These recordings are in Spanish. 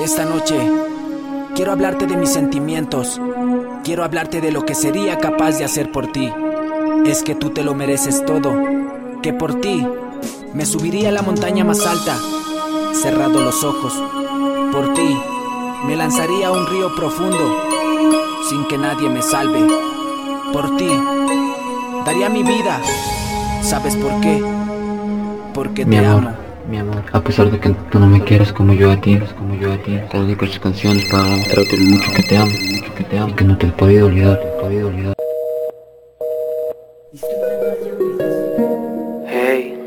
Esta noche quiero hablarte de mis sentimientos. Quiero hablarte de lo que sería capaz de hacer por ti. Es que tú te lo mereces todo. Que por ti me subiría a la montaña más alta, cerrado los ojos. Por ti me lanzaría a un río profundo, sin que nadie me salve. Por ti daría mi vida. ¿Sabes por qué? Porque Mi te amor, amo. Mi amor, a pesar de que tú no me quieres como yo a ti, como yo a ti, te dedico estas canciones para demostrarte lo mucho que te amo, mucho que te amo, y que no te he podido olvidar, te he podido olvidar. Hey,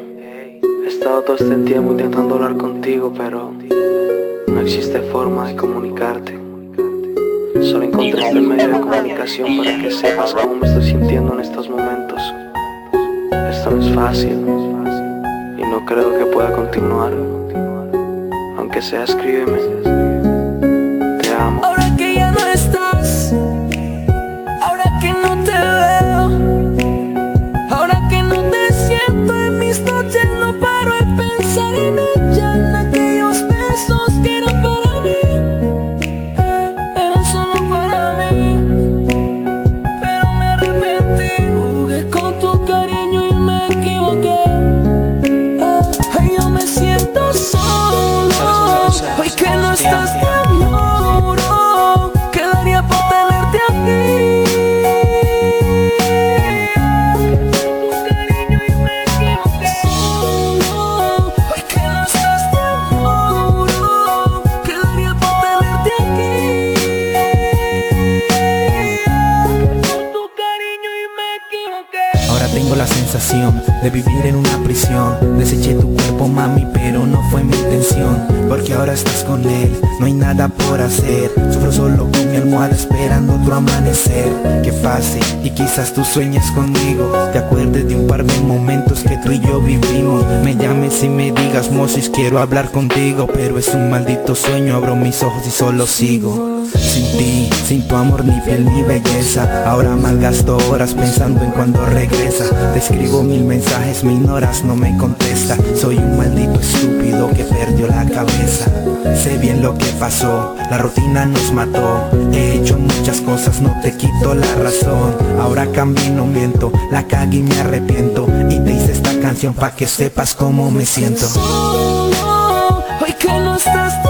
he estado todo este tiempo intentando hablar contigo, pero no existe forma de comunicarte. Solo encontré este medio de comunicación para que sepas cómo me estoy sintiendo en estos momentos. Esto no es fácil y no creo que pueda continuar. Aunque sea, escríbeme. Porque ahora estás con él, no hay nada por hacer. Sufro solo con mi almohada esperando otro amanecer. Qué fácil y quizás tú sueñes conmigo. Te acuerdes de un par de momentos que tú y yo vivimos. Me llames y me digas Moses quiero hablar contigo Pero es un maldito sueño, abro mis ojos y solo sigo. Sin ti, sin tu amor ni piel ni belleza. Ahora malgasto horas pensando en cuando regresa. Te escribo mil mensajes, me ignoras, no me contesta. Soy un maldito estúpido que perdió la cabeza Sé bien lo que pasó, la rutina nos mató. He hecho muchas cosas, no te quito la razón. Ahora camino miento, la cagué y me arrepiento. Y te hice esta canción pa' que sepas cómo me siento. Hoy que no estás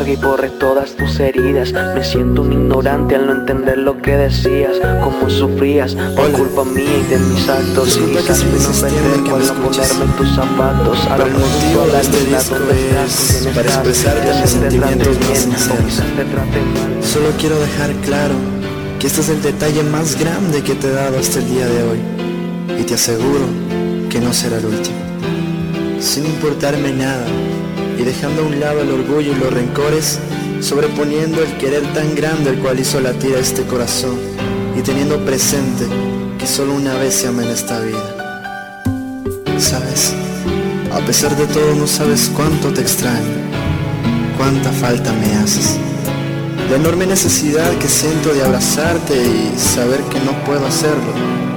y borre todas tus heridas. Me siento un ignorante al no entender lo que decías, cómo sufrías por culpa mía y de mis actos. Que Quizás me no ponerme en tus zapatos. Pero el motivo de este disco es para expresarte mis sentimientos más sinceros. Solo quiero dejar claro que este es el detalle más grande que te he dado hasta el día de hoy. Y te aseguro que no será el último. Sin importarme nada y dejando a un lado el orgullo y los rencores, sobreponiendo el querer tan grande el cual hizo latir a este corazón y teniendo presente que solo una vez se ama en esta vida. ¿Sabes? A pesar de todo no sabes cuánto te extraño, cuánta falta me haces. La enorme necesidad que siento de abrazarte y saber que no puedo hacerlo.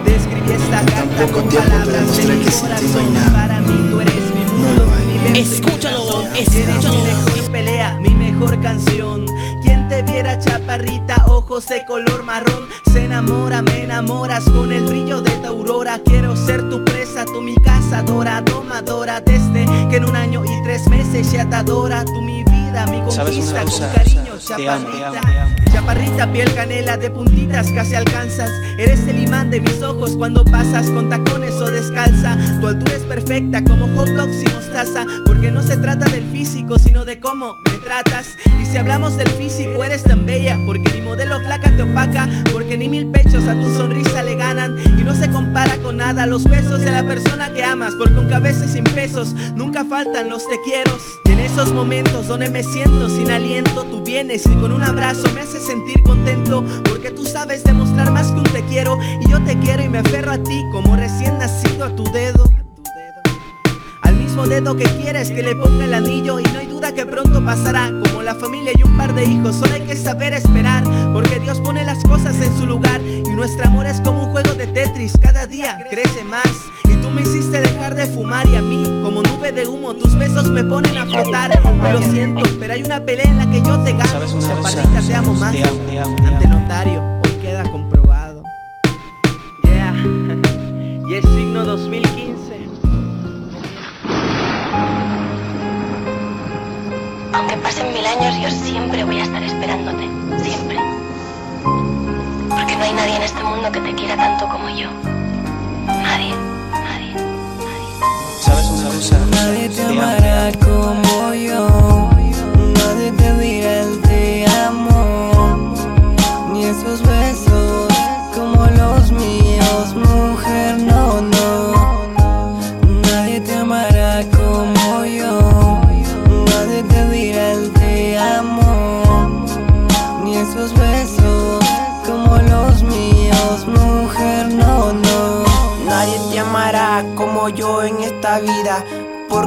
En tan poco tiempo te demostré que sin no hay nada. No lo hay. Escúchalo, escúchalo. Mi mejor pelea, mi mejor canción. Quien te viera chaparrita, ojos de color marrón. Se enamora, me enamoras con el brillo de tu aurora. Quiero ser tu presa, tú mi cazadora, domadora. Desde que en un año y tres meses ya te adora. Tú mi vida, mi ¿Sabes una conquista con cariño, Te amo, te amo, chaparrita. te amo. Chaparrita, piel canela de puntitas, casi alcanzas. Eres el imán de mis ojos cuando pasas con tacones o descalza. Tu altura es perfecta como hot dogs y mostaza. Porque no se trata del físico, sino de cómo me tratas. Y si hablamos del físico, eres tan bella. Porque mi modelo flaca te opaca. Porque ni mil pechos a tu sonrisa le ganan. Y no se compara con nada los besos de la persona que amas. Porque aunque a veces sin pesos, nunca faltan los te quiero. En esos momentos donde me siento sin aliento, tú vienes y con un abrazo me haces sentir contento Porque tú sabes demostrar más que un te quiero Y yo te quiero y me aferro a ti como recién nacido a tu dedo Dedo que quieres que le ponga el anillo Y no hay duda que pronto pasará Como la familia y un par de hijos Solo hay que saber esperar Porque Dios pone las cosas en su lugar Y nuestro amor es como un juego de Tetris Cada día crece más y tú me hiciste dejar de fumar y a mí, como nube de humo, tus besos me ponen a flotar. Lo siento, pero hay una pelea en la que yo te gano. Zapatita, te amo más. Ante notario, hoy queda comprobado. Yeah, y es signo 2015. Aunque pasen mil años, yo siempre voy a estar esperándote. Siempre. Porque no hay nadie en este mundo que te quiera tanto como yo. Nadie. Nadie. Nadie. ¿Sabes una cosa? Nadie te amará como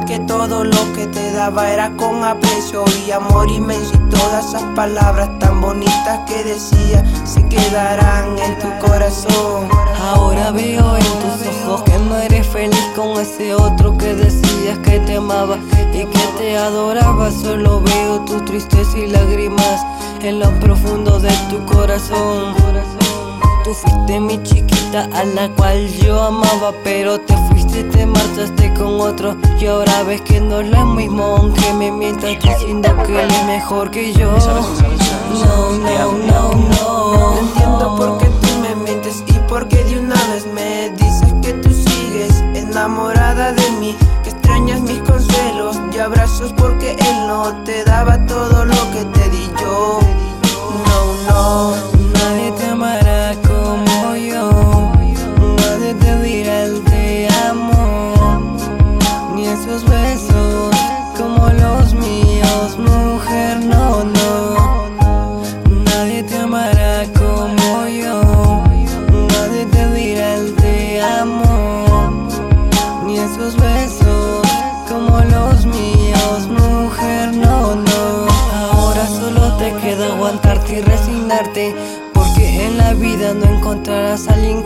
Porque todo lo que te daba era con aprecio y amor inmenso. Y todas esas palabras tan bonitas que decía se quedarán en tu corazón. Ahora veo en tus ojos que no eres feliz con ese otro que decías que te amaba y que te adoraba. Solo veo tu tristeza y lágrimas en lo profundo de tu corazón. Tú fuiste mi chiquita a la cual yo amaba, pero te fuiste y te marchaste con otro. Y ahora ves que no es lo mismo, aunque me mientas diciendo que él es mejor que yo. No, no, no, no. No entiendo por qué tú me mientes y por qué de una vez me dices que tú sigues enamorada de mí, que extrañas mis consuelos y abrazos porque él no te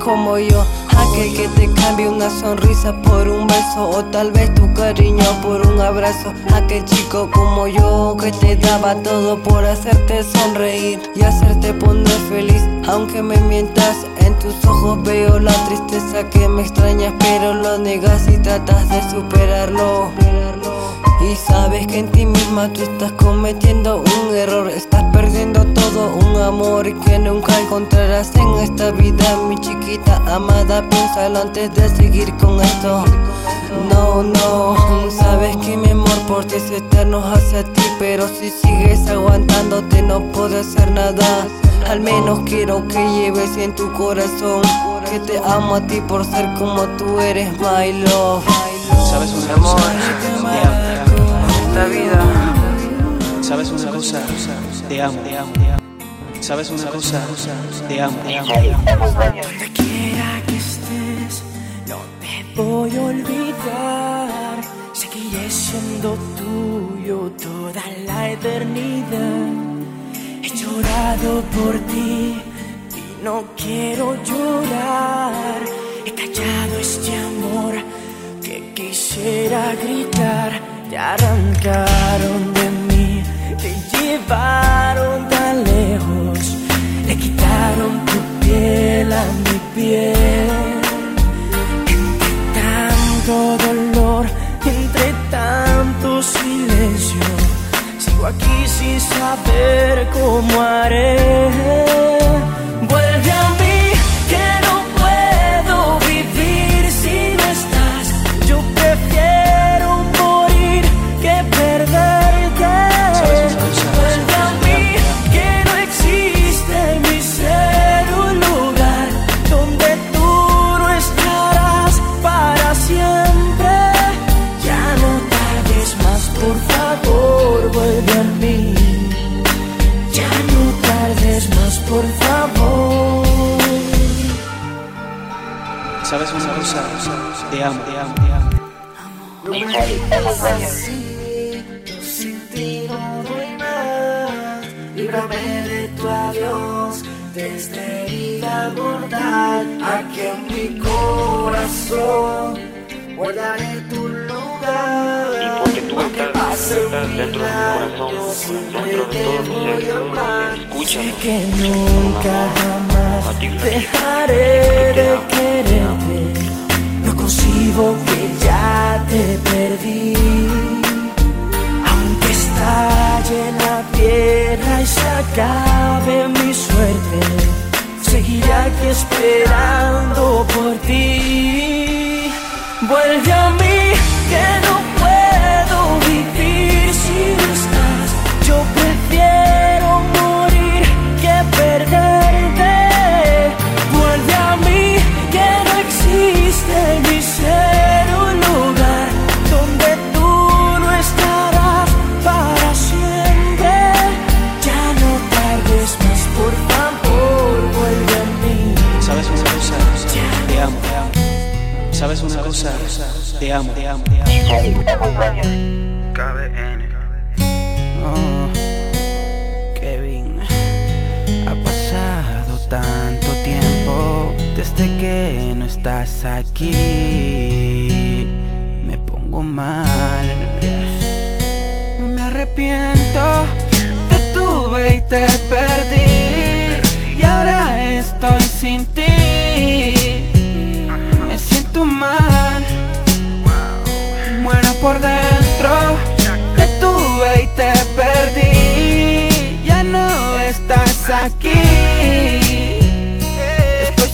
como yo. Aquel que te cambie una sonrisa por un beso. O tal vez tu cariño por un abrazo. Aquel chico como yo que te daba todo por hacerte sonreír y hacerte poner feliz. Aunque me mientas, en tus ojos veo la tristeza que me extrañas, pero lo negas y tratas de superarlo. Y sabes que en ti misma tú estás cometiendo un error. Estás perdiendo todo un amor que nunca encontrarás en esta vida. Mi chiquita amada, piénsalo antes de seguir con esto. No, no, sabes que mi amor por ti es eterno hacia ti Pero si sigues aguantándote no puedo hacer nada. Al menos quiero que lleves en tu corazón Que te amo a ti por ser como tú eres, my love. ¿Sabes una cosa? Te amo. esta vida ¿Sabes una cosa? Te amo. ¿Sabes una cosa? Te amo. Donde quiera que estés, no te voy a olvidar. Seguiré siendo tuyo toda la eternidad. He llorado por ti y no quiero llorar. He callado este amor que quisiera gritar. Te arrancaron de mí, te llevaron tan lejos, le quitaron tu piel a mi piel. Entre tanto dolor, entre tanto silencio, sigo aquí sin saber cómo haré. ¿Sabes una cosa? Te amo, te amo, te amo. No me necesito, sin ti no doy más. Líbrame de tu adiós, de esta herida mortal. Aquí en mi corazón guardaré tu lugar. Estás, dentro de mi corazón, dentro de todo mi ser, que escúchame. Sé que nunca jamás dejaré de quererte. No concibo que ya te perdí. Aunque estalle la tierra y se acabe mi suerte, seguiré aquí esperando por ti. Vuelve a mí que no puedo vivir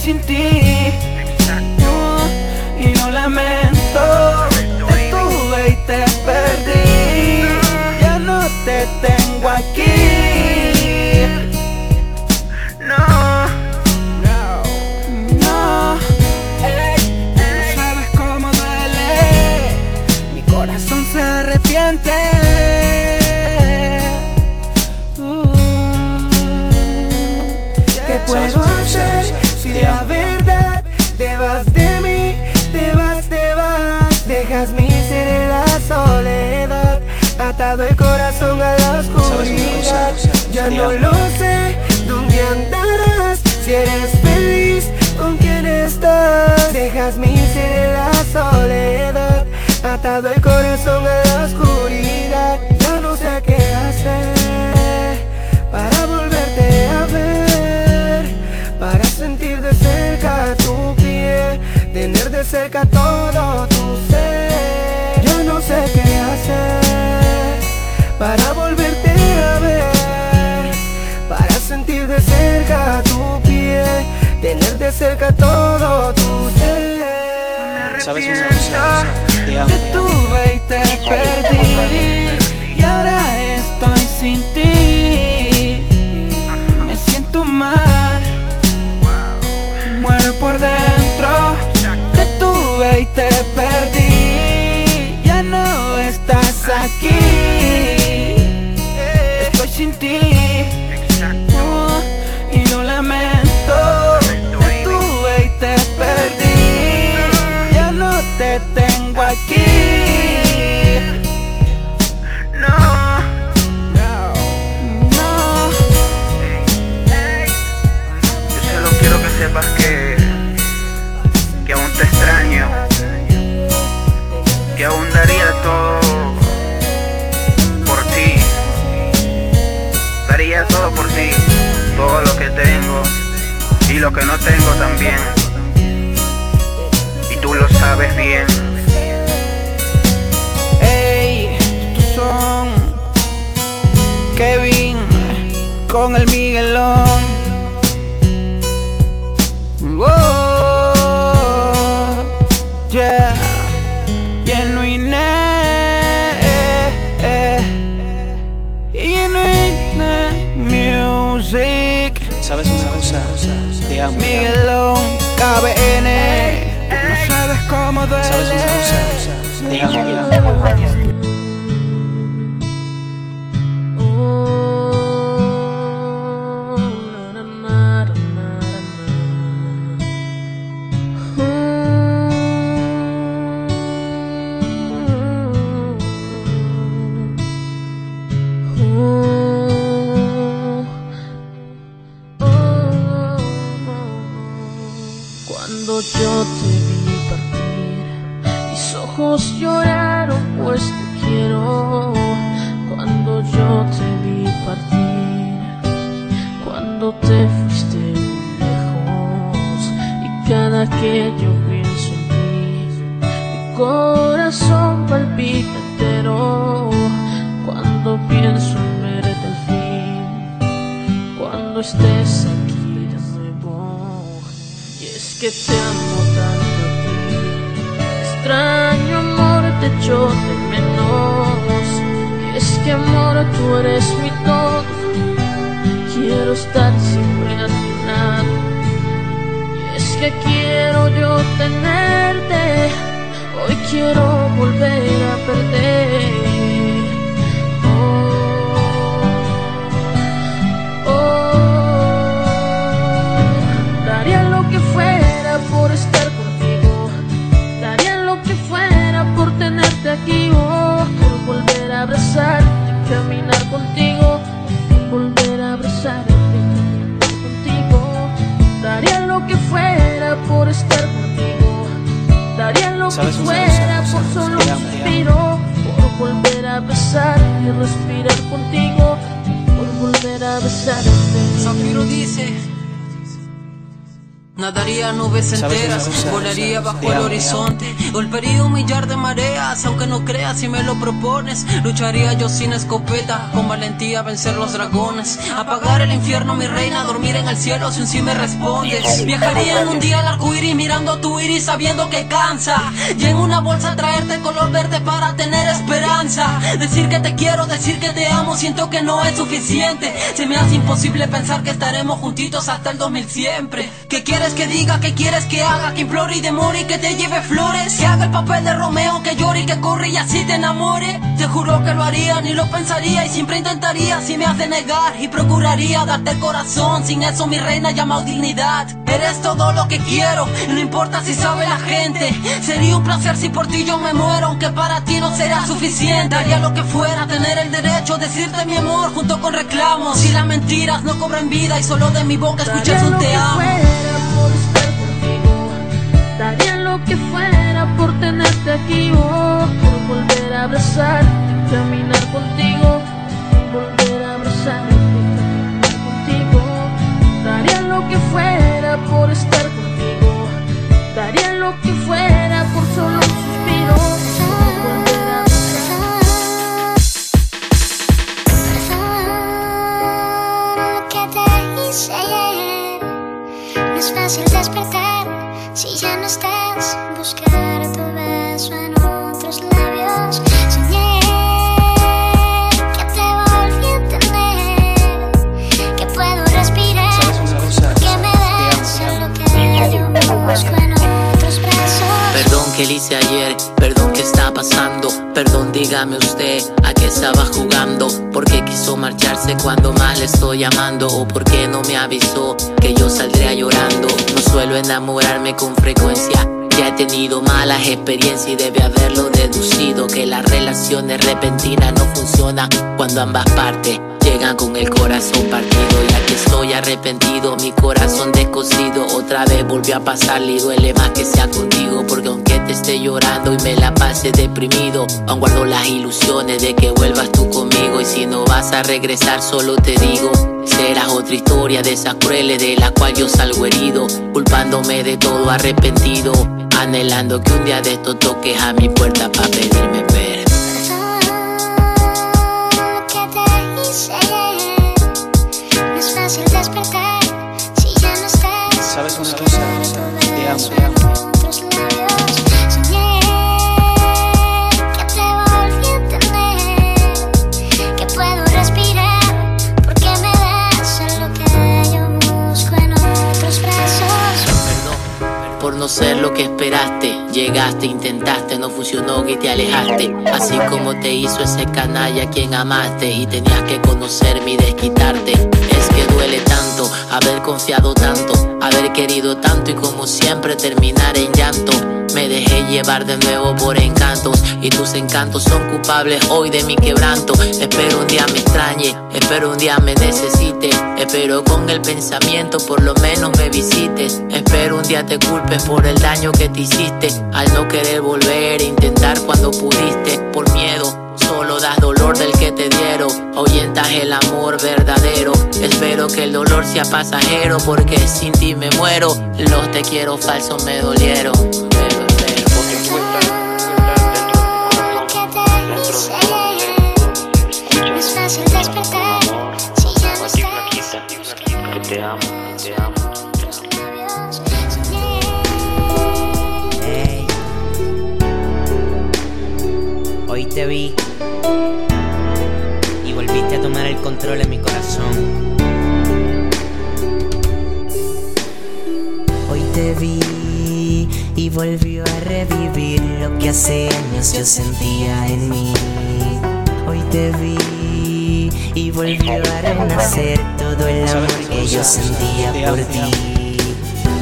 sin ti. Ya no lo sé, ¿dónde andarás? Si eres feliz, ¿con quién estás? Dejas mi ser en la soledad, atado el corazón a la oscuridad. Ya no sé qué hacer para volverte a ver, para sentir de cerca tu piel, tener de cerca todo cerca todo tu ser. ¿Sabes una cosa? Te amo, Te te amo. tuve y te perdí que, que aún te extraño, que aún daría todo por ti, daría todo por ti, todo lo que tengo y lo que no tengo también, y tú lo sabes bien. Ey, estos son Kevin con el Miguelón. Wow, yeah, genuine music. ¿Sabes una cosa? Te amo, te amo. Miguelón, KBN, no sabes cómo duele. ¿Sabes una cosa? Te amo, te amo. Que quiero yo tenerte. Hoy quiero volver a perder. Oh, daría lo que fuera por estar contigo. Daría lo que fuera por tenerte aquí. Oh, por volver a abrazarte, caminar contigo. Volver a abrazarte, caminar contigo. Daría lo que fuera por estar contigo. Daría lo que ¿Sabes una fuera por solo un suspiro. Por volver a besar y respirar contigo. Por volver a besarte. Zafiro dice Nadaría nubes ¿Sabes una enteras, volaría bajo el horizonte, golpearía un millar de mareas, aunque no creas si me lo propones, lucharía yo sin escopeta, con valentía vencer los dragones, apagar el infierno mi reina, dormir en el cielo si un sí me respondes, viajaría en un día al arcoíris mirando tu iris sabiendo que cansa, y en una bolsa traerte color verde para tener esperanza, decir que te quiero, decir que te amo, siento que no es suficiente, se me hace imposible pensar que estaremos juntitos hasta el 2000 siempre, ¿qué quieres que diga? ¿Qué quieres que haga? Que implore y demore y que te lleve flores, que haga el papel de Romeo, que llore y que corre y así te enamore, te juro que lo haría, ni lo pensaría y siempre intentaría si me has de negar y procuraría darte el corazón, sin eso mi reina llamado dignidad, eres todo lo que quiero, no importa si sabe la gente, sería un placer si por ti yo me muero, aunque para ti no será suficiente, haría lo que fuera, tener el derecho, decirte mi amor junto con reclamos, si las mentiras no cobran vida y solo de mi boca escuchas un te amo. Daría lo que fuera por tenerte aquí. Oh, por volver a abrazarte, caminar contigo. Tenido malas experiencias y debe haberlo deducido que las relaciones repentinas no funcionan cuando ambas partes arrepentido, mi corazón descosido otra vez volvió a pasar y duele más que sea contigo porque aunque te esté llorando y me la pase deprimido, aún guardo las ilusiones de que vuelvas tú conmigo y si no vas a regresar solo te digo. Serás otra historia de esas crueles de la cual yo salgo herido, culpándome de todo arrepentido, anhelando que un día de esto toques a mi puerta para pedirme perdón. ¿Sabes una cosa? Te amo, te amo. otros labios Soñé que te volví a tener Que puedo respirar porque me das lo que yo busco en otros brazos por no ser lo que esperaste. Llegaste, intentaste, no funcionó y te alejaste. Así como te hizo ese canalla a quien amaste y tenías que conocerme y desquitarte. Haber confiado tanto, haber querido tanto y como siempre terminar en llanto. Me dejé llevar de nuevo por encantos y tus encantos son culpables hoy de mi quebranto. Espero un día me extrañe, espero un día me necesite, espero con el pensamiento por lo menos me visites. Espero un día te culpes por el daño que te hiciste al no querer volver e intentar cuando pudiste por miedo solo das dolor del que te dieron. Ahuyentas el amor verdadero. Espero que el dolor sea pasajero, porque sin ti me muero. Los te quiero falsos me dolieron. Pero, estás. Que te amo, te amo. Ey. Hoy te vi volviste a tomar el control en mi corazón. Hoy te vi y volvió a revivir lo que hace años yo sentía en mí. Hoy te vi y volvió a renacer todo el amor que yo sentía por ti.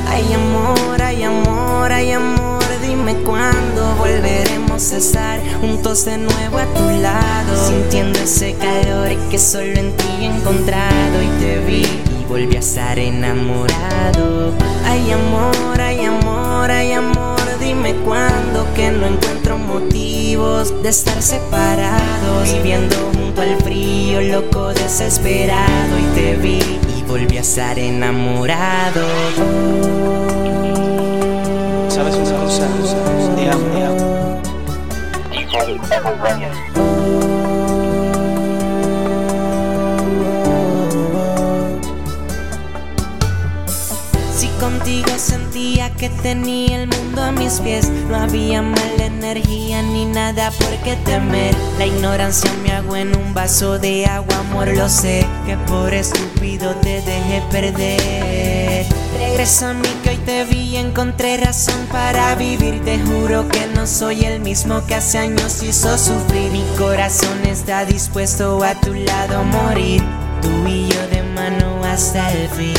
Ay amor, ay amor, ay amor, dime cuándo volveremos a estar juntos de nuevo a tu lado, sintiendo ese calor que solo en ti he encontrado. Y te vi y volví a estar enamorado. Ay amor, ay amor, ay amor, dime cuándo que no encuentro motivos de estar separados, viviendo junto al frío, loco, desesperado. Y te vi y volví a estar enamorado. Si contigo sentía que tenía el mundo a mis pies, no había mala energía ni nada por qué temer. La ignorancia me hago en un vaso de agua, amor, lo sé, que por estúpido te dejé perder. Mí que hoy te vi y encontré razón para vivir. Te juro que no soy el mismo que hace años hizo sufrir. Mi corazón está dispuesto a tu lado a morir. Tú y yo de mano hasta el fin.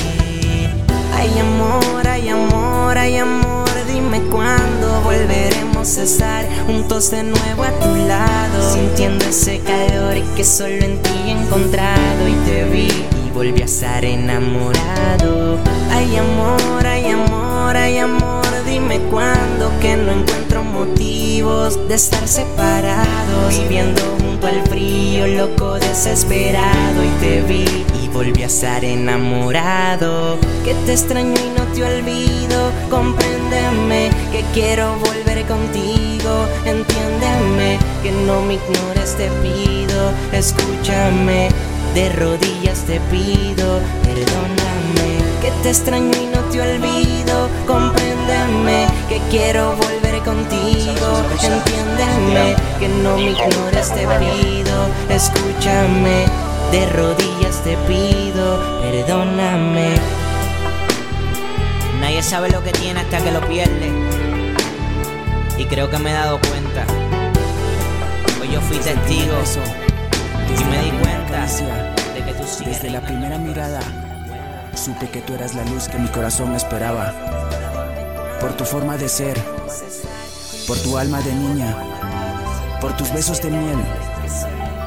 Ay amor, ay amor, ay amor, dime cuándo volveremos a estar juntos de nuevo a tu lado, sintiendo ese calor que solo en ti he encontrado y te vi volví a estar enamorado. Ay amor, ay amor, ay amor, dime cuándo que no encuentro motivos de estar separados, viviendo junto al frío, loco, desesperado. Y te vi y volví a estar enamorado. Que te extraño y no te olvido, compréndeme que quiero volver contigo, entiéndeme que no me ignores, te pido, escúchame, de rodillas te pido, perdóname. Que te extraño y no te olvido, compréndeme que quiero volver contigo, entiéndeme que no me ignores, te pido, escúchame, de rodillas te pido, perdóname. Nadie sabe lo que tiene hasta que lo pierde. Y creo que me he dado cuenta. Hoy yo fui testigo y me di cuenta Desde la primera mirada, supe que tú eras la luz que mi corazón esperaba. Por tu forma de ser, por tu alma de niña, por tus besos de miel,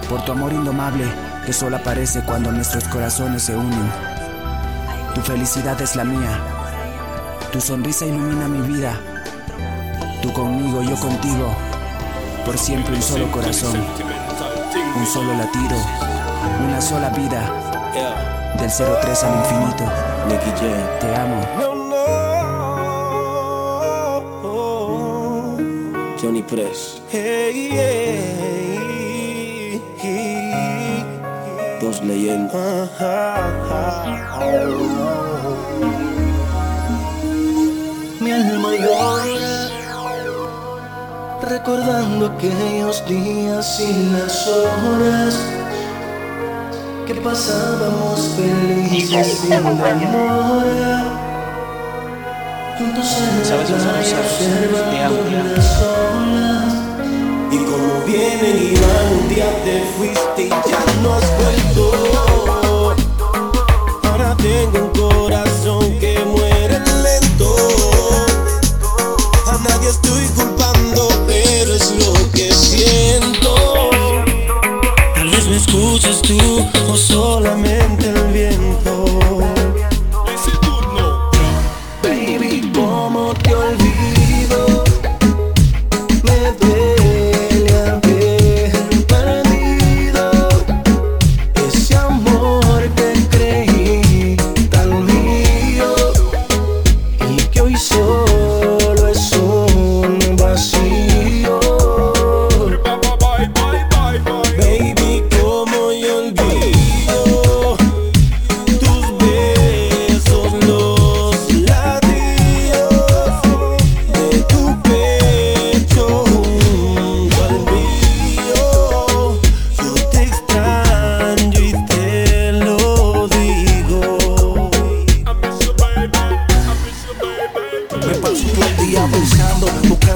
por tu amor indomable que solo aparece cuando nuestros corazones se unen. Tu felicidad es la mía, tu sonrisa ilumina mi vida. Tú conmigo, yo contigo, por siempre un solo corazón, un solo latido, una sola vida, del 03 al infinito. Nicky J, te amo. Johnny Press. Dos leyendas. Mi alma llora Recordando aquellos días y las horas Que pasábamos felices sin demora Juntos en la ¿Sabes una playa observando las olas. Y como vienen y van, un día te fuiste y ya no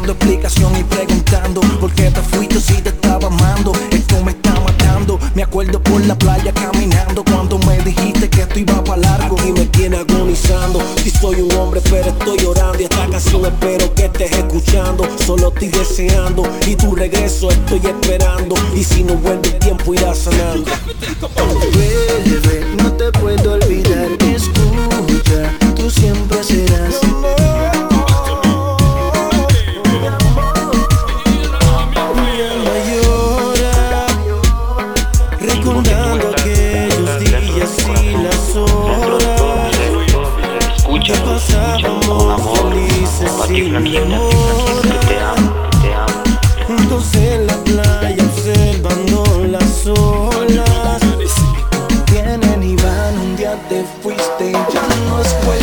buscando explicación y preguntando por qué te fuiste si te estaba amando. Esto me está matando. Me acuerdo por la playa caminando cuando me dijiste que esto iba para largo. Y me tiene agonizando. Si soy un hombre, pero estoy llorando. Y esta canción espero que estés escuchando. Solo estoy deseando y tu regreso estoy esperando. Y si no vuelve el tiempo, irá sanando. No te puedo dejaré, ya no es.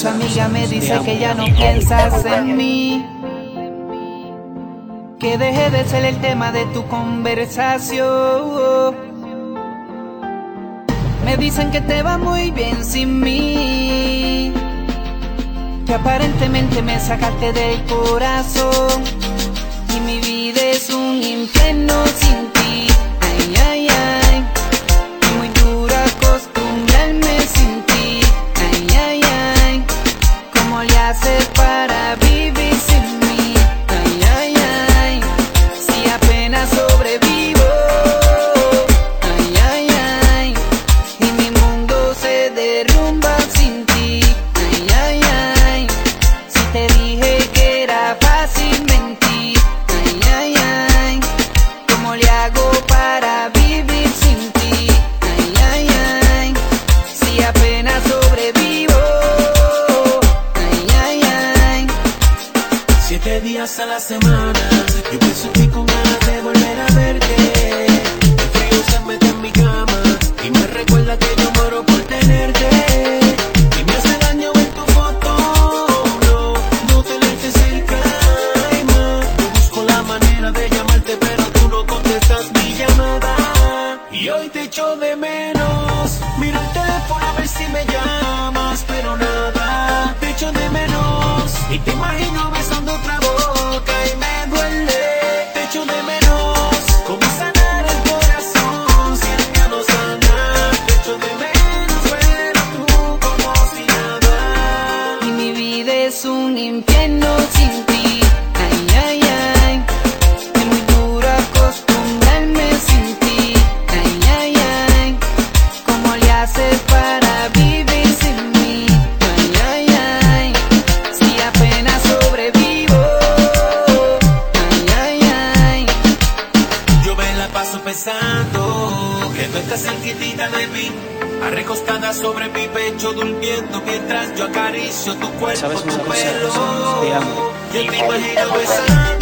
Tu amiga me dice que ya no piensas en mí. Que deje de ser el tema de tu conversación. Me dicen que te va muy bien sin mí. Que aparentemente me sacaste del corazón. Y mi vida es un infierno sin ti. días a la semana. Yo pienso en ti con. sobre mi pecho durmiendo mientras yo acaricio tu cuerpo, tu pelo. Te amo. Yo te imagino.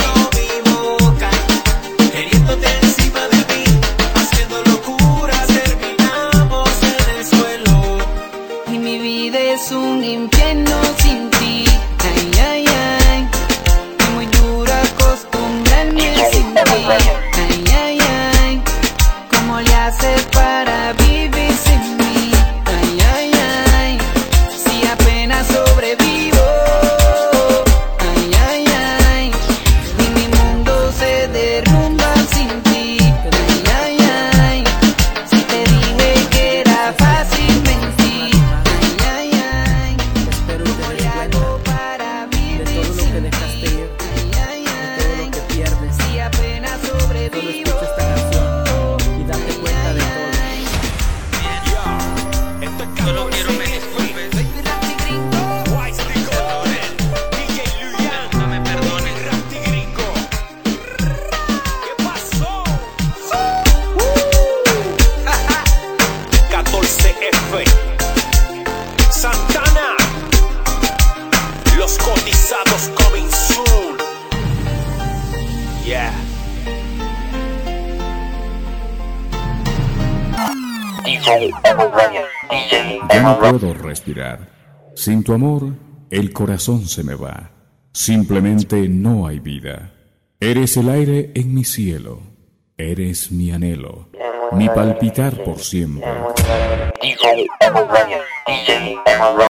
Sin tu amor, el corazón se me va. Simplemente no hay vida. Eres el aire en mi cielo. Eres mi anhelo. Mi palpitar por siempre.